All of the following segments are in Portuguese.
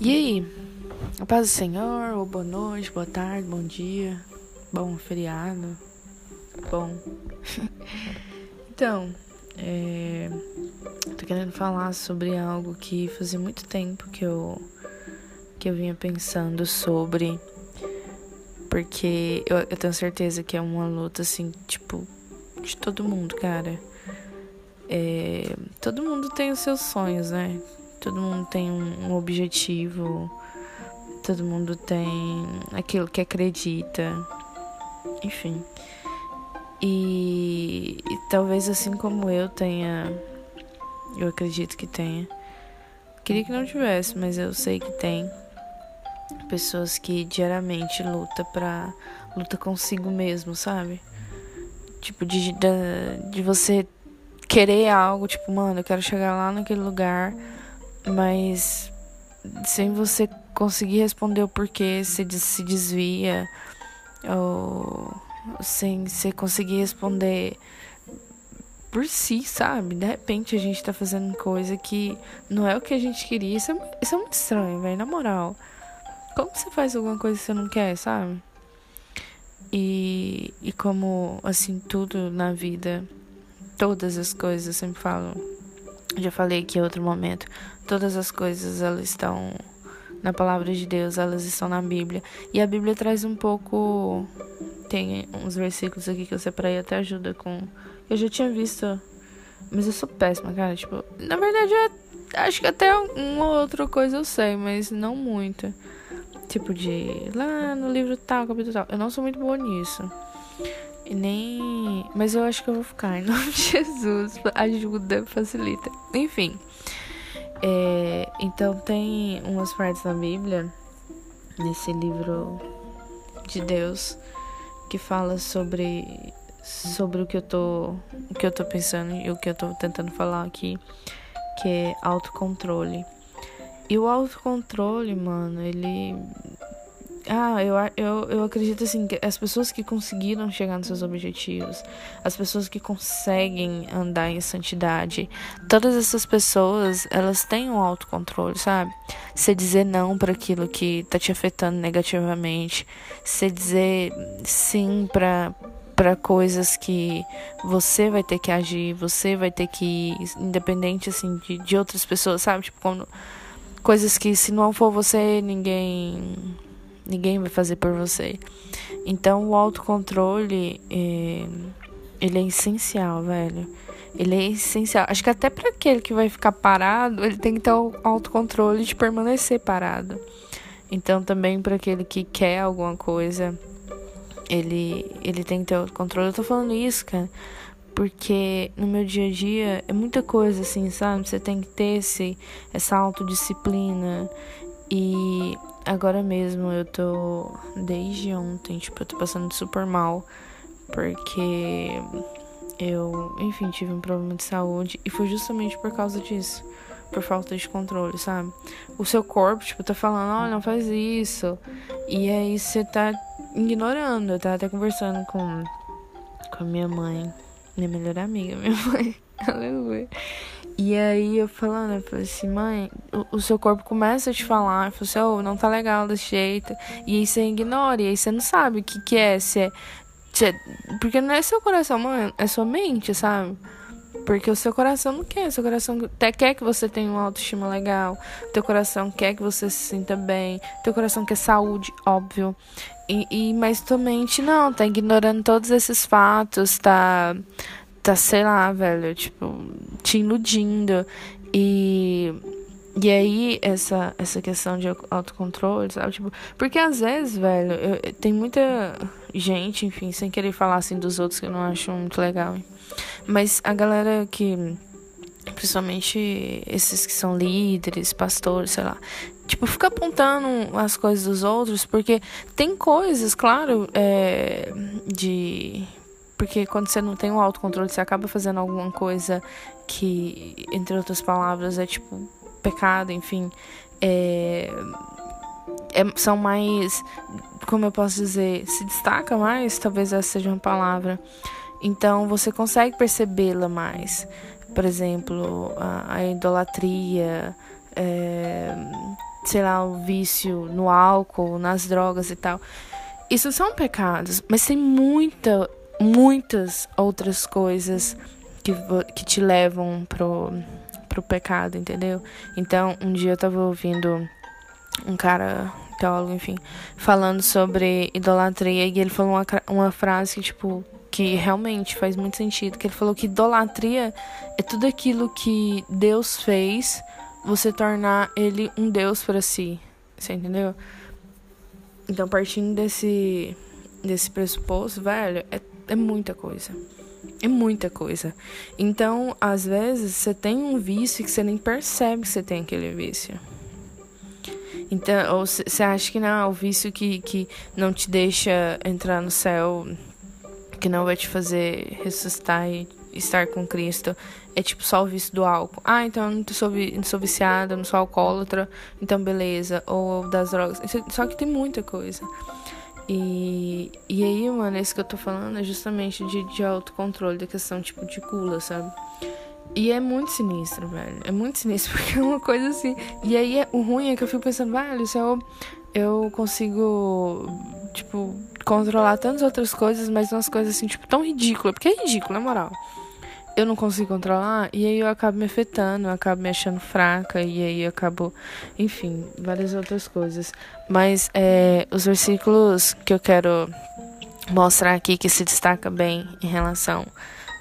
E aí? A paz do Senhor, ou boa noite, boa tarde, bom dia, bom feriado, bom. então, é, tô querendo falar sobre algo que fazia muito tempo que eu que eu vinha pensando sobre, porque eu, eu tenho certeza que é uma luta assim, tipo, de todo mundo, cara. É, todo mundo tem os seus sonhos, né? Todo mundo tem um, objetivo, todo mundo tem aquilo que acredita, enfim. E, e, talvez assim como eu tenha, eu acredito que tenha. Queria que não tivesse, mas eu sei que tem pessoas que diariamente luta para luta consigo mesmo, sabe? Tipo de, de, de você querer algo, tipo, mano, eu quero chegar lá naquele lugar, mas sem você conseguir responder o porquê, você se desvia, ou sem você conseguir responder por si, sabe? De repente a gente tá fazendo coisa que não é o que a gente queria. Isso é, isso é muito estranho, velho, na moral. Como você faz alguma coisa que você não quer, sabe? E, e como, assim, tudo na vida todas as coisas, eu sempre falo, já falei aqui em outro momento, todas as coisas elas estão na palavra de Deus, elas estão na Bíblia. E a Bíblia traz um pouco tem uns versículos aqui que eu separei até ajuda com eu já tinha visto, mas eu sou péssima, cara, tipo, na verdade eu acho que até uma outra coisa eu sei, mas não muito. Tipo de lá no livro tal, capítulo tal. Eu não sou muito boa nisso. E nem. Mas eu acho que eu vou ficar. Em nome de Jesus. Ajuda, facilita. Enfim. É, então tem umas partes da Bíblia, nesse livro de Deus, que fala sobre sobre o que eu tô o que eu tô pensando e o que eu tô tentando falar aqui, que é autocontrole. E o autocontrole, mano, ele ah, eu, eu, eu acredito assim que as pessoas que conseguiram chegar nos seus objetivos, as pessoas que conseguem andar em santidade, todas essas pessoas, elas têm um autocontrole, sabe? Você dizer não para aquilo que tá te afetando negativamente, você dizer sim para para coisas que você vai ter que agir, você vai ter que independente assim de, de outras pessoas, sabe? Tipo, quando, coisas que se não for você, ninguém Ninguém vai fazer por você. Então o autocontrole é, ele é essencial, velho. Ele é essencial. Acho que até para aquele que vai ficar parado, ele tem que ter o autocontrole de permanecer parado. Então também para aquele que quer alguma coisa, ele ele tem que ter o controle. Eu tô falando isso, cara, porque no meu dia a dia é muita coisa assim, sabe? Você tem que ter esse, essa autodisciplina e agora mesmo eu tô desde ontem, tipo, eu tô passando super mal porque eu, enfim, tive um problema de saúde e foi justamente por causa disso, por falta de controle, sabe? O seu corpo, tipo, tá falando, olha, não faz isso. E aí você tá ignorando. Eu tava até conversando com com a minha mãe, minha melhor amiga, minha mãe. Aleluia. E aí eu falando, eu falei assim, mãe, o, o seu corpo começa a te falar, eu falei assim, oh, não tá legal desse jeito. E aí você ignora, e aí você não sabe o que, que é, se é, se é. Porque não é seu coração, mãe, é sua mente, sabe? Porque o seu coração não quer, seu coração até quer que você tenha uma autoestima legal, teu coração quer que você se sinta bem, teu coração quer saúde, óbvio. E, e mas tua mente não, tá ignorando todos esses fatos, tá tá, sei lá, velho, tipo, te iludindo. E. E aí, essa, essa questão de autocontrole, sabe? Tipo, porque às vezes, velho, eu, tem muita gente, enfim, sem querer falar assim dos outros que eu não acho muito legal. Mas a galera que. Principalmente esses que são líderes, pastores, sei lá. Tipo, fica apontando as coisas dos outros, porque tem coisas, claro, é, de porque quando você não tem o autocontrole, você acaba fazendo alguma coisa que, entre outras palavras, é tipo pecado, enfim. É, é, são mais. Como eu posso dizer? Se destaca mais, talvez essa seja uma palavra. Então você consegue percebê-la mais. Por exemplo, a, a idolatria. É, sei lá, o vício no álcool, nas drogas e tal. Isso são pecados, mas tem muita, muitas outras coisas que, que te levam pro, pro pecado, entendeu? Então, um dia eu tava ouvindo um cara, teólogo, enfim, falando sobre idolatria e ele falou uma, uma frase que, tipo, que realmente faz muito sentido, que ele falou que idolatria é tudo aquilo que Deus fez você tornar ele um Deus para si. Você entendeu? Então, partindo desse, desse pressuposto, velho, é, é muita coisa. É muita coisa. Então, às vezes, você tem um vício que você nem percebe que você tem aquele vício. Então, ou você acha que não, o vício que, que não te deixa entrar no céu, que não vai te fazer ressuscitar e estar com Cristo, é tipo só o vício do álcool. Ah, então eu não sou, não sou viciada, não sou alcoólatra, então beleza. Ou das drogas. Só que tem muita coisa. E, e aí, mano, esse que eu tô falando é justamente de, de autocontrole, da questão tipo de gula, sabe? E é muito sinistro, velho. É muito sinistro, porque é uma coisa assim. E aí, o ruim é que eu fico pensando, velho, se eu, eu consigo, tipo, controlar tantas outras coisas, mas umas coisas assim, tipo, tão ridículas. Porque é ridículo, na moral eu não consigo controlar e aí eu acabo me afetando, eu acabo me achando fraca e aí eu acabo, enfim, várias outras coisas. Mas é, os versículos que eu quero mostrar aqui que se destaca bem em relação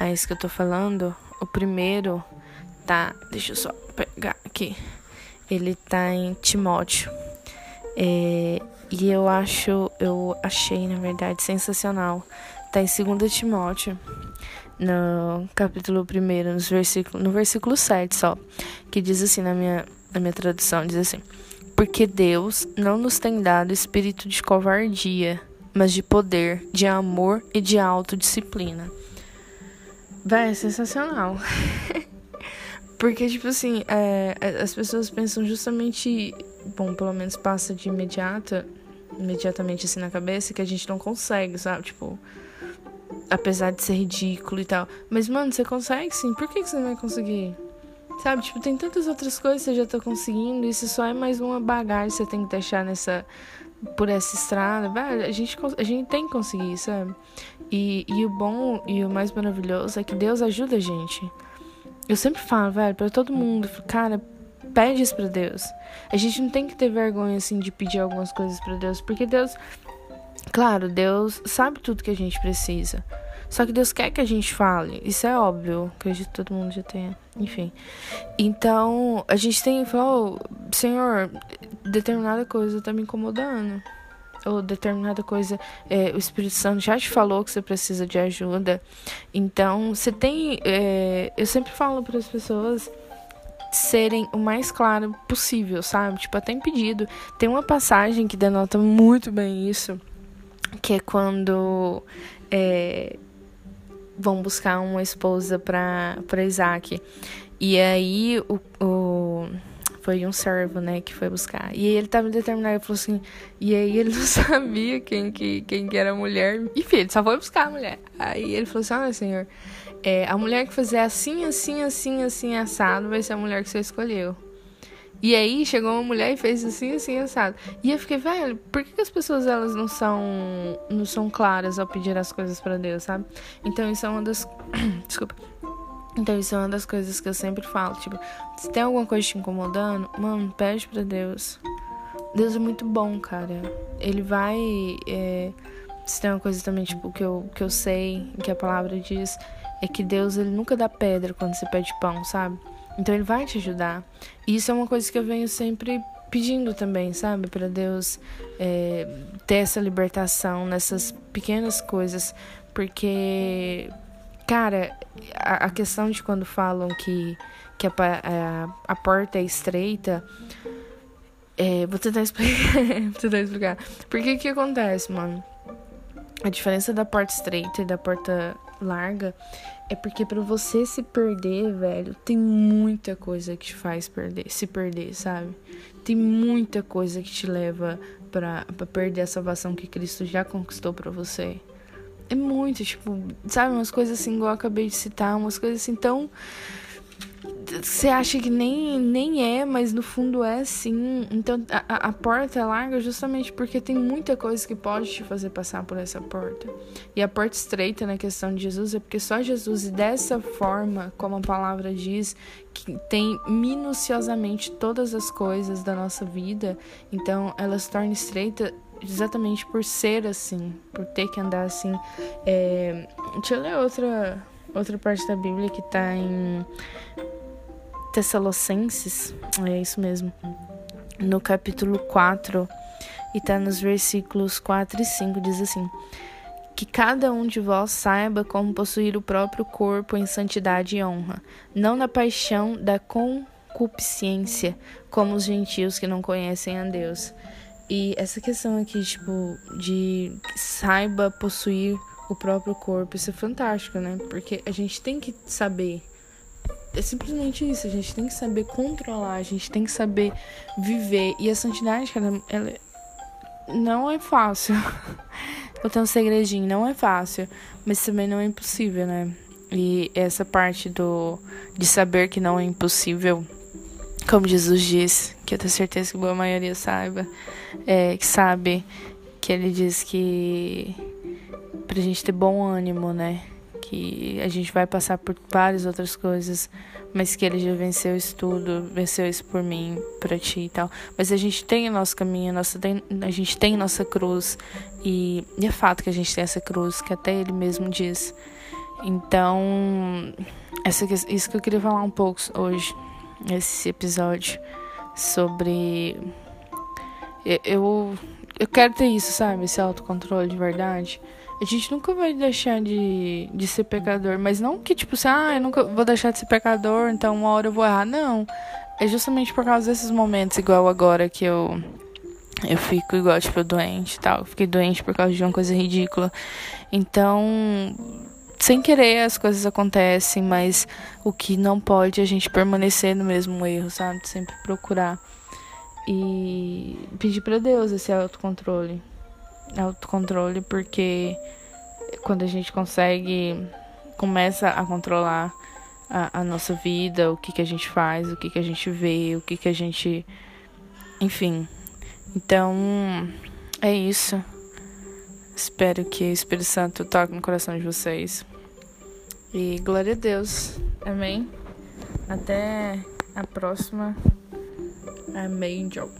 a isso que eu tô falando, o primeiro tá, deixa eu só pegar aqui, ele tá em Timóteo. É, e eu acho, eu achei na verdade sensacional. Tá em 2 Timóteo no capítulo 1, nos versículo, no versículo 7 só, que diz assim na minha, na minha tradução, diz assim, porque Deus não nos tem dado espírito de covardia, mas de poder, de amor e de autodisciplina. Véi, é sensacional. Porque, tipo assim, é, é, as pessoas pensam justamente. Bom, pelo menos passa de imediata, imediatamente assim na cabeça, que a gente não consegue, sabe? Tipo, apesar de ser ridículo e tal. Mas, mano, você consegue sim. Por que, que você não vai conseguir? Sabe, tipo, tem tantas outras coisas que você já tá conseguindo. Isso só é mais uma bagagem que você tem que deixar nessa. Por essa estrada. Velho, a gente, a gente tem que conseguir, sabe? E, e o bom e o mais maravilhoso é que Deus ajuda a gente. Eu sempre falo, velho, pra todo mundo, cara, pede isso pra Deus. A gente não tem que ter vergonha, assim, de pedir algumas coisas pra Deus, porque Deus Claro, Deus sabe tudo que a gente precisa. Só que Deus quer que a gente fale. Isso é óbvio. Acredito que todo mundo já tenha. Enfim. Então, a gente tem que falar, oh, Senhor, determinada coisa tá me incomodando. Ou determinada coisa, é, o Espírito Santo já te falou que você precisa de ajuda. Então, você tem. É, eu sempre falo para as pessoas serem o mais claro possível, sabe? Tipo, até em pedido. Tem uma passagem que denota muito bem isso que é quando é, vão buscar uma esposa para Isaac. E aí o, o, foi um servo, né, que foi buscar. E ele tava determinado, ele falou assim, e aí ele não sabia quem que, quem que era a mulher. Enfim, ele só foi buscar a mulher. Aí ele falou assim, olha senhor, é, a mulher que fizer assim, assim, assim, assim, assado, vai ser a mulher que você escolheu. E aí chegou uma mulher e fez assim, assim, assado. E eu fiquei, velho, por que, as pessoas elas não são não são claras ao pedir as coisas para Deus, sabe? Então isso é uma das desculpa. Então isso é uma das coisas que eu sempre falo, tipo, se tem alguma coisa te incomodando, mano, pede para Deus. Deus é muito bom, cara. Ele vai é, se tem uma coisa também, tipo, que eu, que eu sei, que a palavra diz, é que Deus, ele nunca dá pedra quando você pede pão, sabe? Então ele vai te ajudar. E isso é uma coisa que eu venho sempre pedindo também, sabe? Para Deus é, ter essa libertação nessas pequenas coisas. Porque, cara, a, a questão de quando falam que, que a, a, a porta é estreita. É, vou tentar explicar. vou tentar explicar. Porque que acontece, mano? A diferença da porta estreita e da porta larga é porque para você se perder, velho, tem muita coisa que te faz perder, se perder, sabe? Tem muita coisa que te leva para perder a salvação que Cristo já conquistou para você. É muito, tipo, sabe, umas coisas assim, igual eu acabei de citar, umas coisas assim tão você acha que nem, nem é, mas no fundo é sim. Então a, a porta é larga justamente porque tem muita coisa que pode te fazer passar por essa porta. E a porta estreita na questão de Jesus é porque só Jesus, e dessa forma, como a palavra diz, que tem minuciosamente todas as coisas da nossa vida, então ela se torna estreita exatamente por ser assim, por ter que andar assim. É... Deixa eu ler outra, outra parte da Bíblia que está em Tessalonicenses, é isso mesmo, no capítulo 4, e está nos versículos 4 e 5, diz assim: Que cada um de vós saiba como possuir o próprio corpo em santidade e honra, não na paixão da concupiscência, como os gentios que não conhecem a Deus. E essa questão aqui, tipo, de saiba possuir o próprio corpo, isso é fantástico, né? Porque a gente tem que saber é simplesmente isso. A gente tem que saber controlar, a gente tem que saber viver. E a santidade, cara, ela não é fácil. Eu tenho um segredinho, não é fácil, mas também não é impossível, né? E essa parte do de saber que não é impossível, como Jesus diz, que eu tenho certeza que a boa maioria saiba, é, que sabe, que ele diz que pra gente ter bom ânimo, né? que a gente vai passar por várias outras coisas, mas que ele já venceu isso tudo, venceu isso por mim, para ti e tal. Mas a gente tem o nosso caminho, nossa, a gente tem nossa cruz, e, e é fato que a gente tem essa cruz, que até ele mesmo diz. Então, essa, isso que eu queria falar um pouco hoje, nesse episódio, sobre. Eu, eu quero ter isso, sabe? Esse autocontrole de verdade. A gente nunca vai deixar de, de ser pecador. Mas não que, tipo, assim, ah, eu nunca vou deixar de ser pecador, então uma hora eu vou errar. Não. É justamente por causa desses momentos, igual agora que eu. Eu fico igual, tipo, doente e tal. Fiquei doente por causa de uma coisa ridícula. Então, sem querer as coisas acontecem, mas o que não pode é a gente permanecer no mesmo erro, sabe? Sempre procurar. E pedir para Deus esse autocontrole autocontrole, porque quando a gente consegue, começa a controlar a, a, nossa vida, o que, que a gente faz, o que, que a gente vê, o que, que a gente. Enfim. Então, é isso. Espero que o Espírito Santo toque no coração de vocês. E glória a Deus. Amém. Até a próxima. Amém, Joe.